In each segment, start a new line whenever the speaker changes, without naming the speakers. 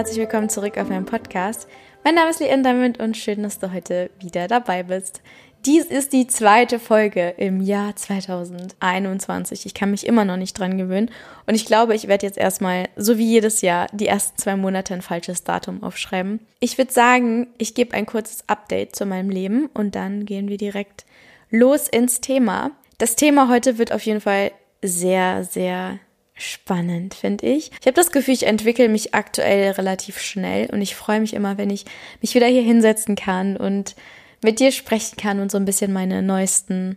herzlich willkommen zurück auf meinem Podcast. Mein Name ist Leanne Damit und schön, dass du heute wieder dabei bist. Dies ist die zweite Folge im Jahr 2021. Ich kann mich immer noch nicht dran gewöhnen und ich glaube, ich werde jetzt erstmal, so wie jedes Jahr, die ersten zwei Monate ein falsches Datum aufschreiben. Ich würde sagen, ich gebe ein kurzes Update zu meinem Leben und dann gehen wir direkt los ins Thema. Das Thema heute wird auf jeden Fall sehr, sehr spannend, finde ich. Ich habe das Gefühl, ich entwickle mich aktuell relativ schnell und ich freue mich immer, wenn ich mich wieder hier hinsetzen kann und mit dir sprechen kann und so ein bisschen meine neuesten,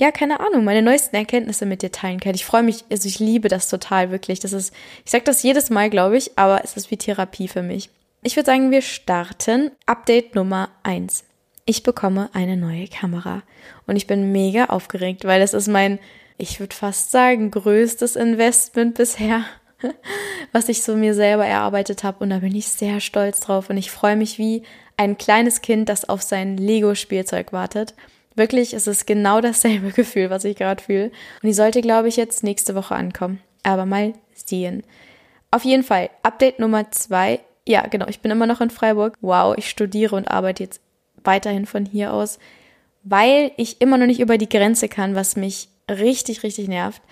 ja, keine Ahnung, meine neuesten Erkenntnisse mit dir teilen kann. Ich freue mich, also ich liebe das total, wirklich. Das ist, ich sage das jedes Mal, glaube ich, aber es ist wie Therapie für mich. Ich würde sagen, wir starten. Update Nummer eins. Ich bekomme eine neue Kamera und ich bin mega aufgeregt, weil es ist mein ich würde fast sagen, größtes Investment bisher, was ich so mir selber erarbeitet habe. Und da bin ich sehr stolz drauf. Und ich freue mich wie ein kleines Kind, das auf sein Lego-Spielzeug wartet. Wirklich, es ist genau dasselbe Gefühl, was ich gerade fühle. Und die sollte, glaube ich, jetzt nächste Woche ankommen. Aber mal sehen. Auf jeden Fall, Update Nummer zwei. Ja, genau, ich bin immer noch in Freiburg. Wow, ich studiere und arbeite jetzt weiterhin von hier aus, weil ich immer noch nicht über die Grenze kann, was mich richtig, richtig nervt,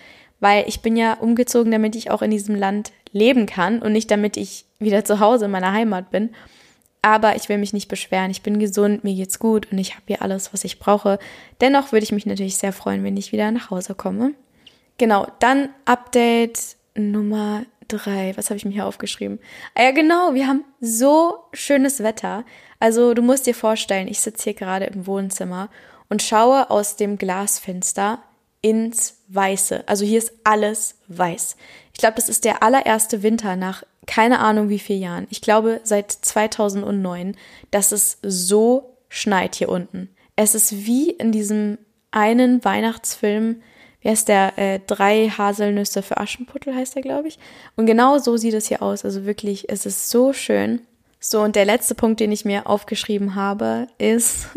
weil ich bin ja umgezogen, damit ich auch in diesem Land leben kann und nicht damit ich wieder zu Hause in meiner Heimat bin. Aber ich will mich nicht beschweren. Ich bin gesund, mir geht's gut und ich habe hier alles, was ich brauche. Dennoch würde ich mich natürlich sehr freuen, wenn ich wieder nach Hause komme. Genau, dann Update Nummer drei. Was habe ich mir hier aufgeschrieben? Ah ja, genau, wir haben so schönes Wetter. Also du musst dir vorstellen, ich sitze hier gerade im Wohnzimmer und schaue aus dem Glasfenster ins Weiße. Also hier ist alles weiß. Ich glaube, das ist der allererste Winter nach keine Ahnung wie vielen Jahren. Ich glaube seit 2009, dass es so schneit hier unten. Es ist wie in diesem einen Weihnachtsfilm, wie heißt der? Äh, drei Haselnüsse für Aschenputtel heißt der, glaube ich. Und genau so sieht es hier aus. Also wirklich, es ist so schön. So, und der letzte Punkt, den ich mir aufgeschrieben habe, ist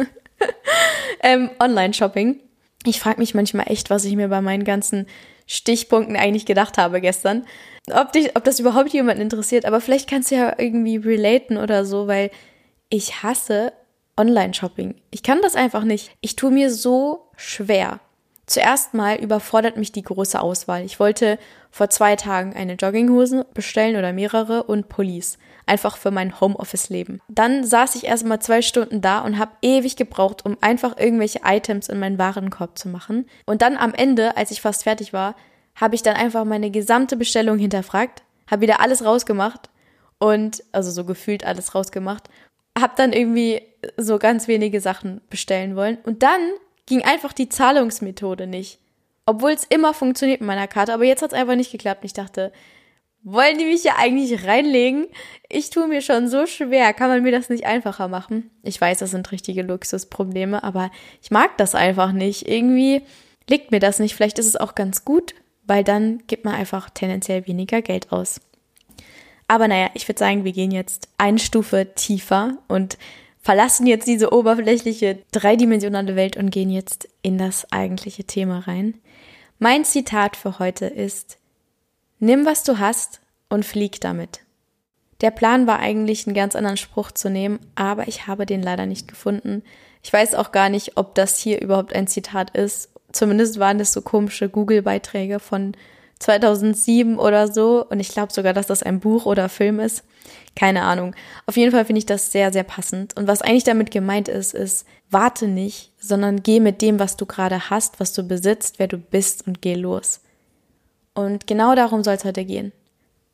ähm, Online-Shopping. Ich frage mich manchmal echt, was ich mir bei meinen ganzen Stichpunkten eigentlich gedacht habe gestern. Ob, dich, ob das überhaupt jemanden interessiert, aber vielleicht kannst du ja irgendwie relaten oder so, weil ich hasse Online-Shopping. Ich kann das einfach nicht. Ich tue mir so schwer. Zuerst mal überfordert mich die große Auswahl. Ich wollte vor zwei Tagen eine Jogginghose bestellen oder mehrere und Pullis. Einfach für mein Homeoffice-Leben. Dann saß ich erst mal zwei Stunden da und habe ewig gebraucht, um einfach irgendwelche Items in meinen Warenkorb zu machen. Und dann am Ende, als ich fast fertig war, habe ich dann einfach meine gesamte Bestellung hinterfragt, habe wieder alles rausgemacht und, also so gefühlt alles rausgemacht, habe dann irgendwie so ganz wenige Sachen bestellen wollen. Und dann ging einfach die Zahlungsmethode nicht. Obwohl es immer funktioniert mit meiner Karte, aber jetzt hat es einfach nicht geklappt. Ich dachte, wollen die mich ja eigentlich reinlegen? Ich tue mir schon so schwer. Kann man mir das nicht einfacher machen? Ich weiß, das sind richtige Luxusprobleme, aber ich mag das einfach nicht. Irgendwie liegt mir das nicht. Vielleicht ist es auch ganz gut, weil dann gibt man einfach tendenziell weniger Geld aus. Aber naja, ich würde sagen, wir gehen jetzt eine Stufe tiefer und verlassen jetzt diese oberflächliche dreidimensionale Welt und gehen jetzt in das eigentliche Thema rein. Mein Zitat für heute ist, nimm was du hast und flieg damit. Der Plan war eigentlich einen ganz anderen Spruch zu nehmen, aber ich habe den leider nicht gefunden. Ich weiß auch gar nicht, ob das hier überhaupt ein Zitat ist. Zumindest waren das so komische Google-Beiträge von 2007 oder so. Und ich glaube sogar, dass das ein Buch oder Film ist. Keine Ahnung. Auf jeden Fall finde ich das sehr, sehr passend. Und was eigentlich damit gemeint ist, ist, warte nicht, sondern geh mit dem, was du gerade hast, was du besitzt, wer du bist und geh los. Und genau darum soll es heute gehen.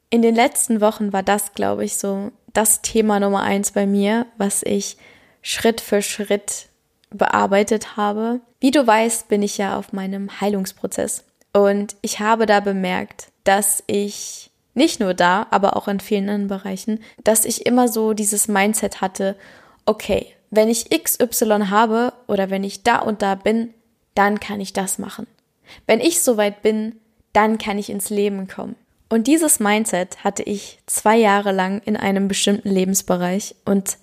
In den letzten Wochen war das, glaube ich, so das Thema Nummer eins bei mir, was ich Schritt für Schritt bearbeitet habe. Wie du weißt, bin ich ja auf meinem Heilungsprozess. Und ich habe da bemerkt, dass ich nicht nur da, aber auch in vielen anderen Bereichen, dass ich immer so dieses Mindset hatte, okay, wenn ich XY habe oder wenn ich da und da bin, dann kann ich das machen. Wenn ich soweit bin, dann kann ich ins Leben kommen. Und dieses Mindset hatte ich zwei Jahre lang in einem bestimmten Lebensbereich und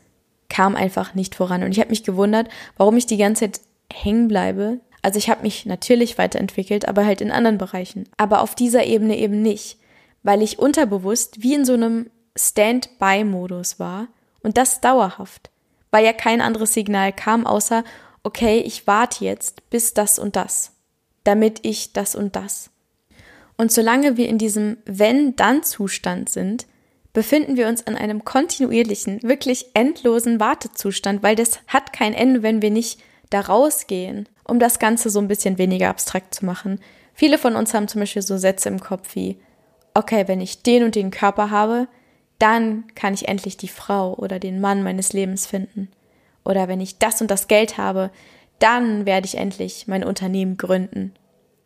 kam einfach nicht voran. Und ich habe mich gewundert, warum ich die ganze Zeit hängen bleibe. Also ich habe mich natürlich weiterentwickelt, aber halt in anderen Bereichen. Aber auf dieser Ebene eben nicht weil ich unterbewusst wie in so einem Stand-by-Modus war und das dauerhaft, weil ja kein anderes Signal kam, außer, okay, ich warte jetzt bis das und das, damit ich das und das. Und solange wir in diesem Wenn-Dann-Zustand sind, befinden wir uns in einem kontinuierlichen, wirklich endlosen Wartezustand, weil das hat kein Ende, wenn wir nicht da rausgehen, um das Ganze so ein bisschen weniger abstrakt zu machen. Viele von uns haben zum Beispiel so Sätze im Kopf wie, okay, wenn ich den und den Körper habe, dann kann ich endlich die Frau oder den Mann meines Lebens finden. Oder wenn ich das und das Geld habe, dann werde ich endlich mein Unternehmen gründen.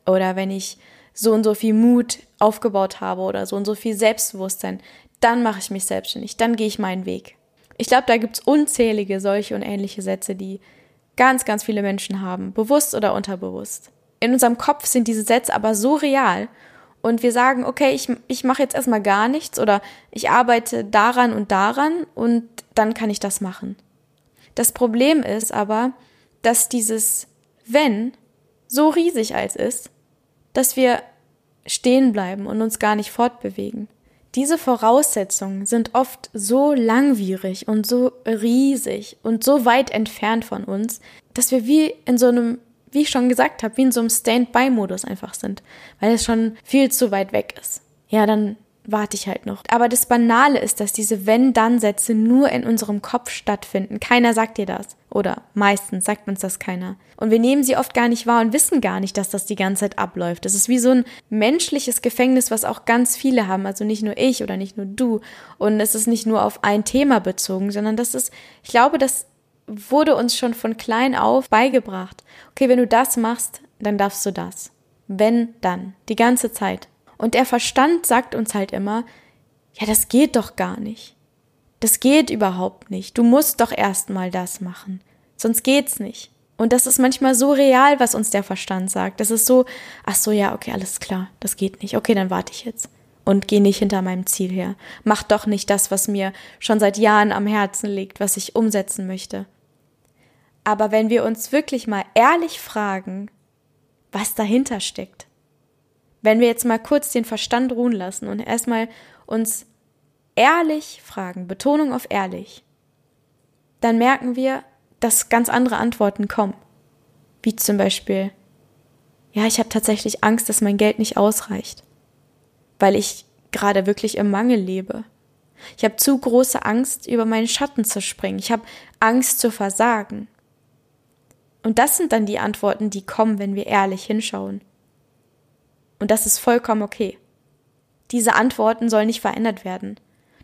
Oder wenn ich so und so viel Mut aufgebaut habe oder so und so viel Selbstbewusstsein, dann mache ich mich selbstständig, dann gehe ich meinen Weg. Ich glaube, da gibt es unzählige solche und ähnliche Sätze, die ganz, ganz viele Menschen haben, bewusst oder unterbewusst. In unserem Kopf sind diese Sätze aber so real und wir sagen, okay, ich, ich mache jetzt erstmal gar nichts oder ich arbeite daran und daran und dann kann ich das machen. Das Problem ist aber, dass dieses wenn so riesig als ist, dass wir stehen bleiben und uns gar nicht fortbewegen. Diese Voraussetzungen sind oft so langwierig und so riesig und so weit entfernt von uns, dass wir wie in so einem, wie ich schon gesagt habe, wie in so einem Stand-by-Modus einfach sind, weil es schon viel zu weit weg ist. Ja, dann warte ich halt noch. Aber das Banale ist, dass diese Wenn-Dann-Sätze nur in unserem Kopf stattfinden. Keiner sagt dir das. Oder meistens sagt uns das keiner. Und wir nehmen sie oft gar nicht wahr und wissen gar nicht, dass das die ganze Zeit abläuft. Das ist wie so ein menschliches Gefängnis, was auch ganz viele haben. Also nicht nur ich oder nicht nur du. Und es ist nicht nur auf ein Thema bezogen, sondern das ist, ich glaube, das wurde uns schon von klein auf beigebracht. Okay, wenn du das machst, dann darfst du das. Wenn, dann. Die ganze Zeit. Und der Verstand sagt uns halt immer, ja, das geht doch gar nicht. Das geht überhaupt nicht. Du musst doch erstmal das machen. Sonst geht's nicht. Und das ist manchmal so real, was uns der Verstand sagt. Das ist so, ach so, ja, okay, alles klar, das geht nicht. Okay, dann warte ich jetzt und gehe nicht hinter meinem Ziel her. Mach doch nicht das, was mir schon seit Jahren am Herzen liegt, was ich umsetzen möchte. Aber wenn wir uns wirklich mal ehrlich fragen, was dahinter steckt, wenn wir jetzt mal kurz den Verstand ruhen lassen und erstmal uns ehrlich fragen, Betonung auf ehrlich, dann merken wir, dass ganz andere Antworten kommen. Wie zum Beispiel, ja, ich habe tatsächlich Angst, dass mein Geld nicht ausreicht, weil ich gerade wirklich im Mangel lebe. Ich habe zu große Angst, über meinen Schatten zu springen. Ich habe Angst zu versagen. Und das sind dann die Antworten, die kommen, wenn wir ehrlich hinschauen. Und das ist vollkommen okay. Diese Antworten sollen nicht verändert werden.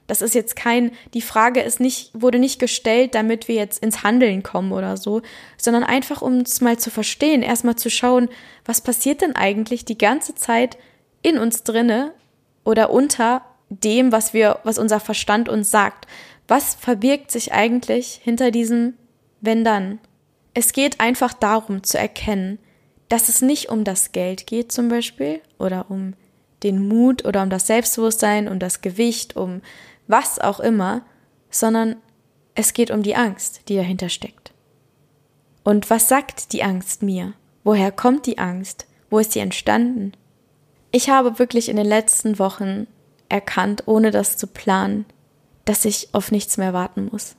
Das ist jetzt kein, die Frage ist nicht, wurde nicht gestellt, damit wir jetzt ins Handeln kommen oder so, sondern einfach, um es mal zu verstehen, erstmal zu schauen, was passiert denn eigentlich die ganze Zeit in uns drinne oder unter dem, was wir, was unser Verstand uns sagt. Was verbirgt sich eigentlich hinter diesem wenn dann? Es geht einfach darum zu erkennen, dass es nicht um das Geld geht zum Beispiel oder um den Mut oder um das Selbstbewusstsein, um das Gewicht, um was auch immer, sondern es geht um die Angst, die dahinter steckt. Und was sagt die Angst mir? Woher kommt die Angst? Wo ist sie entstanden? Ich habe wirklich in den letzten Wochen erkannt, ohne das zu planen, dass ich auf nichts mehr warten muss.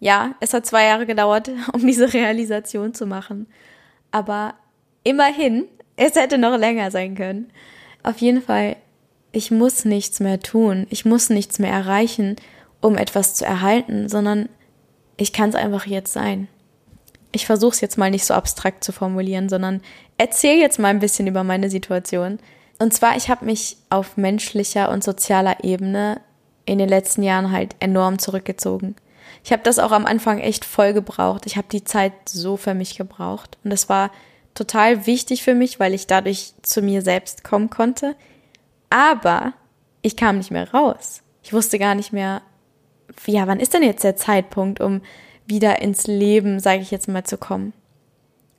Ja, es hat zwei Jahre gedauert, um diese Realisation zu machen. Aber Immerhin, es hätte noch länger sein können. Auf jeden Fall, ich muss nichts mehr tun, ich muss nichts mehr erreichen, um etwas zu erhalten, sondern ich kann es einfach jetzt sein. Ich versuche es jetzt mal nicht so abstrakt zu formulieren, sondern erzähle jetzt mal ein bisschen über meine Situation. Und zwar, ich habe mich auf menschlicher und sozialer Ebene in den letzten Jahren halt enorm zurückgezogen. Ich habe das auch am Anfang echt voll gebraucht. Ich habe die Zeit so für mich gebraucht. Und das war total wichtig für mich, weil ich dadurch zu mir selbst kommen konnte. Aber ich kam nicht mehr raus. Ich wusste gar nicht mehr, ja, wann ist denn jetzt der Zeitpunkt, um wieder ins Leben, sage ich jetzt mal, zu kommen.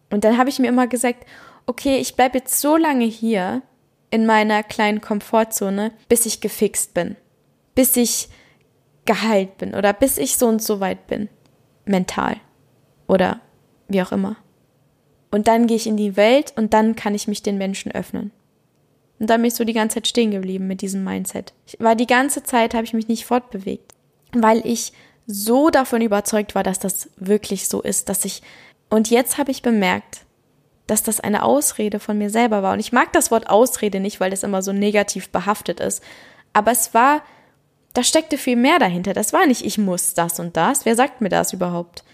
Und dann habe ich mir immer gesagt, okay, ich bleibe jetzt so lange hier in meiner kleinen Komfortzone, bis ich gefixt bin, bis ich geheilt bin oder bis ich so und so weit bin, mental oder wie auch immer. Und dann gehe ich in die Welt und dann kann ich mich den Menschen öffnen. Und da bin ich so die ganze Zeit stehen geblieben mit diesem Mindset. Ich war die ganze Zeit, habe ich mich nicht fortbewegt, weil ich so davon überzeugt war, dass das wirklich so ist, dass ich, und jetzt habe ich bemerkt, dass das eine Ausrede von mir selber war. Und ich mag das Wort Ausrede nicht, weil das immer so negativ behaftet ist. Aber es war, da steckte viel mehr dahinter. Das war nicht, ich muss das und das. Wer sagt mir das überhaupt?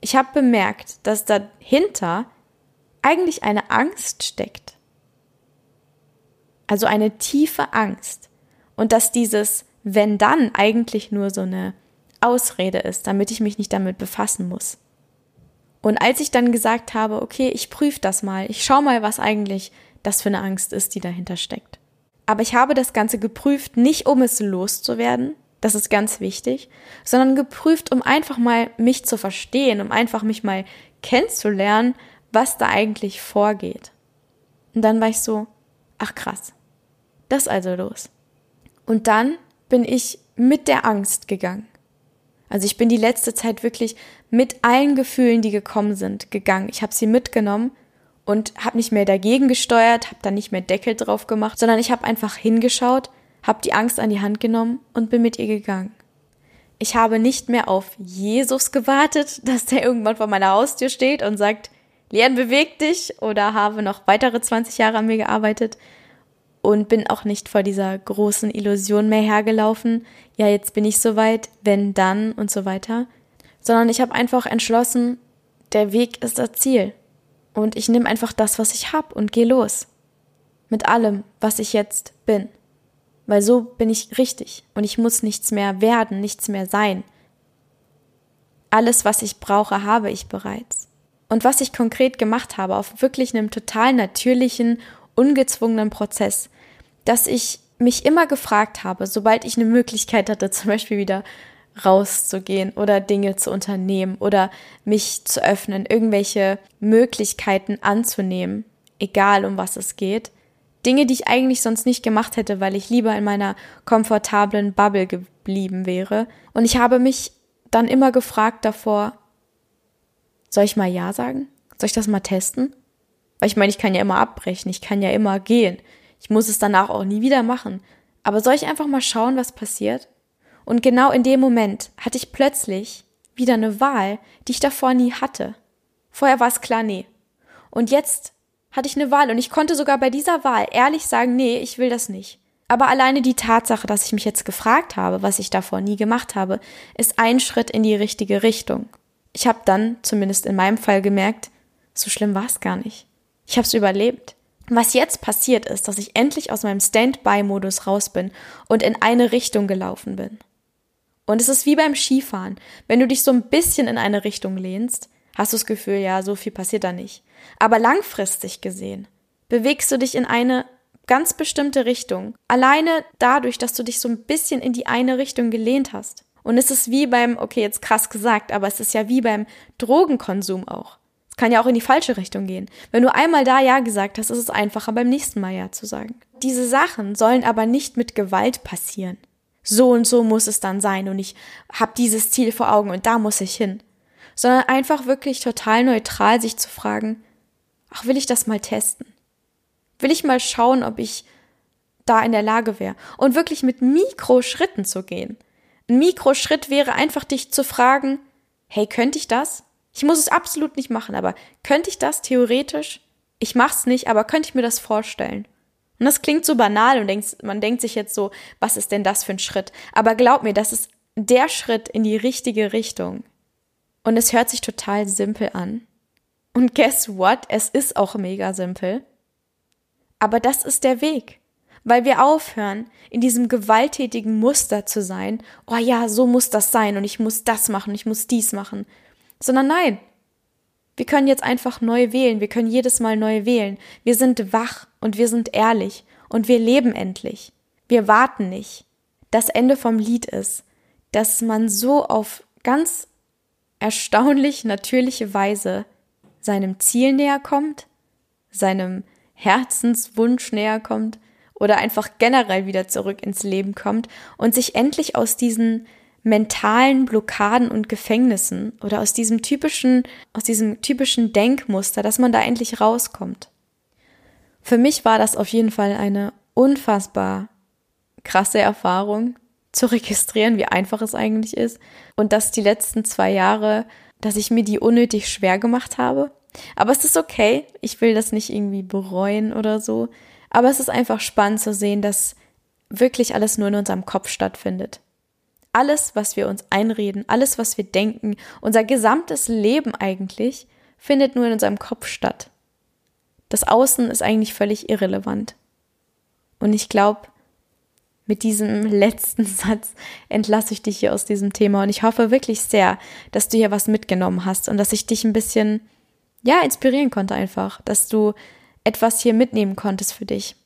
Ich habe bemerkt, dass dahinter eigentlich eine Angst steckt. Also eine tiefe Angst. Und dass dieses wenn dann eigentlich nur so eine Ausrede ist, damit ich mich nicht damit befassen muss. Und als ich dann gesagt habe, okay, ich prüfe das mal, ich schau mal, was eigentlich das für eine Angst ist, die dahinter steckt. Aber ich habe das Ganze geprüft, nicht um es loszuwerden, das ist ganz wichtig, sondern geprüft, um einfach mal mich zu verstehen, um einfach mich mal kennenzulernen, was da eigentlich vorgeht. Und dann war ich so, ach krass, das also los. Und dann bin ich mit der Angst gegangen. Also ich bin die letzte Zeit wirklich mit allen Gefühlen, die gekommen sind, gegangen. Ich habe sie mitgenommen und habe nicht mehr dagegen gesteuert, habe da nicht mehr Deckel drauf gemacht, sondern ich habe einfach hingeschaut, habe die Angst an die Hand genommen und bin mit ihr gegangen. Ich habe nicht mehr auf Jesus gewartet, dass der irgendwann vor meiner Haustür steht und sagt, Leon, beweg dich oder habe noch weitere 20 Jahre an mir gearbeitet, und bin auch nicht vor dieser großen Illusion mehr hergelaufen, ja, jetzt bin ich soweit, wenn dann und so weiter, sondern ich habe einfach entschlossen, der Weg ist das Ziel und ich nehme einfach das, was ich habe und gehe los. Mit allem, was ich jetzt bin. Weil so bin ich richtig und ich muss nichts mehr werden, nichts mehr sein. Alles, was ich brauche, habe ich bereits. Und was ich konkret gemacht habe, auf wirklich einem total natürlichen, ungezwungenen Prozess, dass ich mich immer gefragt habe, sobald ich eine Möglichkeit hatte, zum Beispiel wieder rauszugehen oder Dinge zu unternehmen oder mich zu öffnen, irgendwelche Möglichkeiten anzunehmen, egal um was es geht. Dinge, die ich eigentlich sonst nicht gemacht hätte, weil ich lieber in meiner komfortablen Bubble geblieben wäre. Und ich habe mich dann immer gefragt davor, soll ich mal Ja sagen? Soll ich das mal testen? Weil ich meine, ich kann ja immer abbrechen, ich kann ja immer gehen. Ich muss es danach auch nie wieder machen. Aber soll ich einfach mal schauen, was passiert? Und genau in dem Moment hatte ich plötzlich wieder eine Wahl, die ich davor nie hatte. Vorher war es klar, nee. Und jetzt hatte ich eine Wahl und ich konnte sogar bei dieser Wahl ehrlich sagen, nee, ich will das nicht. Aber alleine die Tatsache, dass ich mich jetzt gefragt habe, was ich davor nie gemacht habe, ist ein Schritt in die richtige Richtung. Ich habe dann, zumindest in meinem Fall, gemerkt, so schlimm war es gar nicht. Ich habe es überlebt. Was jetzt passiert ist, dass ich endlich aus meinem Standby-Modus raus bin und in eine Richtung gelaufen bin. Und es ist wie beim Skifahren. Wenn du dich so ein bisschen in eine Richtung lehnst, hast du das Gefühl, ja, so viel passiert da nicht. Aber langfristig gesehen bewegst du dich in eine ganz bestimmte Richtung. Alleine dadurch, dass du dich so ein bisschen in die eine Richtung gelehnt hast. Und es ist wie beim, okay, jetzt krass gesagt, aber es ist ja wie beim Drogenkonsum auch. Kann ja auch in die falsche Richtung gehen. Wenn du einmal da Ja gesagt hast, ist es einfacher, beim nächsten Mal Ja zu sagen. Diese Sachen sollen aber nicht mit Gewalt passieren. So und so muss es dann sein und ich habe dieses Ziel vor Augen und da muss ich hin. Sondern einfach wirklich total neutral sich zu fragen, ach, will ich das mal testen? Will ich mal schauen, ob ich da in der Lage wäre? Und wirklich mit Mikroschritten zu gehen. Ein Mikroschritt wäre einfach dich zu fragen, hey, könnte ich das? Ich muss es absolut nicht machen, aber könnte ich das theoretisch? Ich mach's nicht, aber könnte ich mir das vorstellen? Und das klingt so banal und denkst, man denkt sich jetzt so, was ist denn das für ein Schritt? Aber glaub mir, das ist der Schritt in die richtige Richtung. Und es hört sich total simpel an. Und guess what? Es ist auch mega simpel. Aber das ist der Weg. Weil wir aufhören, in diesem gewalttätigen Muster zu sein. Oh ja, so muss das sein und ich muss das machen, ich muss dies machen sondern nein. Wir können jetzt einfach neu wählen, wir können jedes Mal neu wählen. Wir sind wach und wir sind ehrlich und wir leben endlich. Wir warten nicht. Das Ende vom Lied ist, dass man so auf ganz erstaunlich natürliche Weise seinem Ziel näher kommt, seinem Herzenswunsch näher kommt oder einfach generell wieder zurück ins Leben kommt und sich endlich aus diesen mentalen Blockaden und Gefängnissen oder aus diesem typischen, aus diesem typischen Denkmuster, dass man da endlich rauskommt. Für mich war das auf jeden Fall eine unfassbar krasse Erfahrung zu registrieren, wie einfach es eigentlich ist. Und dass die letzten zwei Jahre, dass ich mir die unnötig schwer gemacht habe. Aber es ist okay. Ich will das nicht irgendwie bereuen oder so. Aber es ist einfach spannend zu sehen, dass wirklich alles nur in unserem Kopf stattfindet. Alles, was wir uns einreden, alles, was wir denken, unser gesamtes Leben eigentlich, findet nur in unserem Kopf statt. Das Außen ist eigentlich völlig irrelevant. Und ich glaube, mit diesem letzten Satz entlasse ich dich hier aus diesem Thema und ich hoffe wirklich sehr, dass du hier was mitgenommen hast und dass ich dich ein bisschen, ja, inspirieren konnte einfach, dass du etwas hier mitnehmen konntest für dich.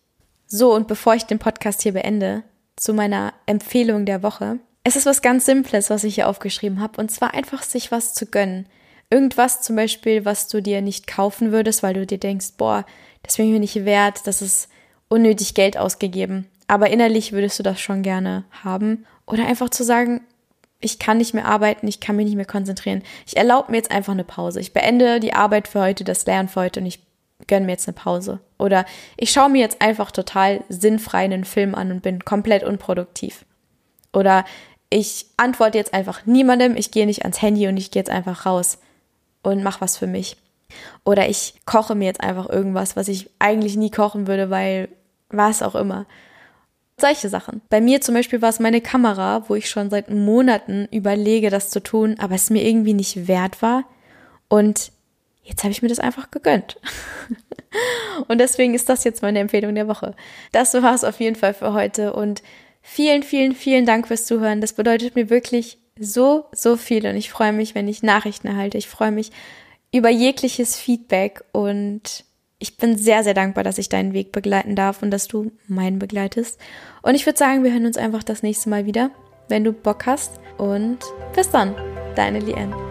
So, und bevor ich den Podcast hier beende, zu meiner Empfehlung der Woche. Es ist was ganz Simples, was ich hier aufgeschrieben habe, und zwar einfach sich was zu gönnen. Irgendwas zum Beispiel, was du dir nicht kaufen würdest, weil du dir denkst, boah, das ich mir nicht wert, das ist unnötig Geld ausgegeben aber innerlich würdest du das schon gerne haben. Oder einfach zu sagen, ich kann nicht mehr arbeiten, ich kann mich nicht mehr konzentrieren. Ich erlaube mir jetzt einfach eine Pause. Ich beende die Arbeit für heute, das Lernen für heute und ich gönne mir jetzt eine Pause. Oder ich schaue mir jetzt einfach total sinnfrei einen Film an und bin komplett unproduktiv. Oder ich antworte jetzt einfach niemandem, ich gehe nicht ans Handy und ich gehe jetzt einfach raus und mache was für mich. Oder ich koche mir jetzt einfach irgendwas, was ich eigentlich nie kochen würde, weil was auch immer. Solche Sachen. Bei mir zum Beispiel war es meine Kamera, wo ich schon seit Monaten überlege, das zu tun, aber es mir irgendwie nicht wert war. Und jetzt habe ich mir das einfach gegönnt. und deswegen ist das jetzt meine Empfehlung der Woche. Das war es auf jeden Fall für heute und vielen, vielen, vielen Dank fürs Zuhören. Das bedeutet mir wirklich so, so viel und ich freue mich, wenn ich Nachrichten erhalte. Ich freue mich über jegliches Feedback und ich bin sehr, sehr dankbar, dass ich deinen Weg begleiten darf und dass du meinen begleitest. Und ich würde sagen, wir hören uns einfach das nächste Mal wieder, wenn du Bock hast. Und bis dann, deine Lien.